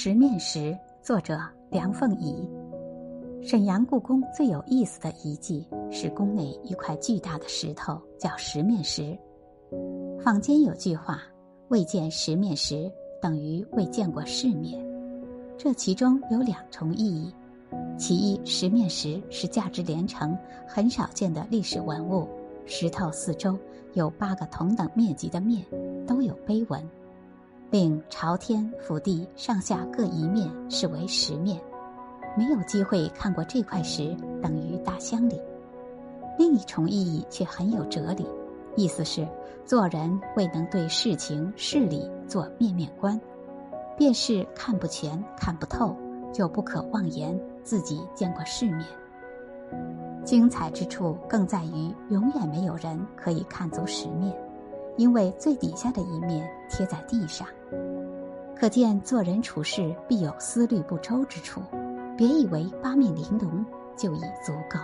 十面石，作者梁凤仪。沈阳故宫最有意思的遗迹是宫内一块巨大的石头，叫十面石。坊间有句话：“未见十面石，等于未见过世面。”这其中有两重意义：其一，十面石是价值连城、很少见的历史文物，石头四周有八个同等面积的面，都有碑文。令朝天府地上下各一面视为十面，没有机会看过这块石，等于大乡里。另一重意义却很有哲理，意思是做人未能对事情事理做面面观，便是看不全看不透，就不可妄言自己见过世面。精彩之处更在于，永远没有人可以看足十面。因为最底下的一面贴在地上。可见做人处事必有思虑不周之处别以为八面玲珑就已足够。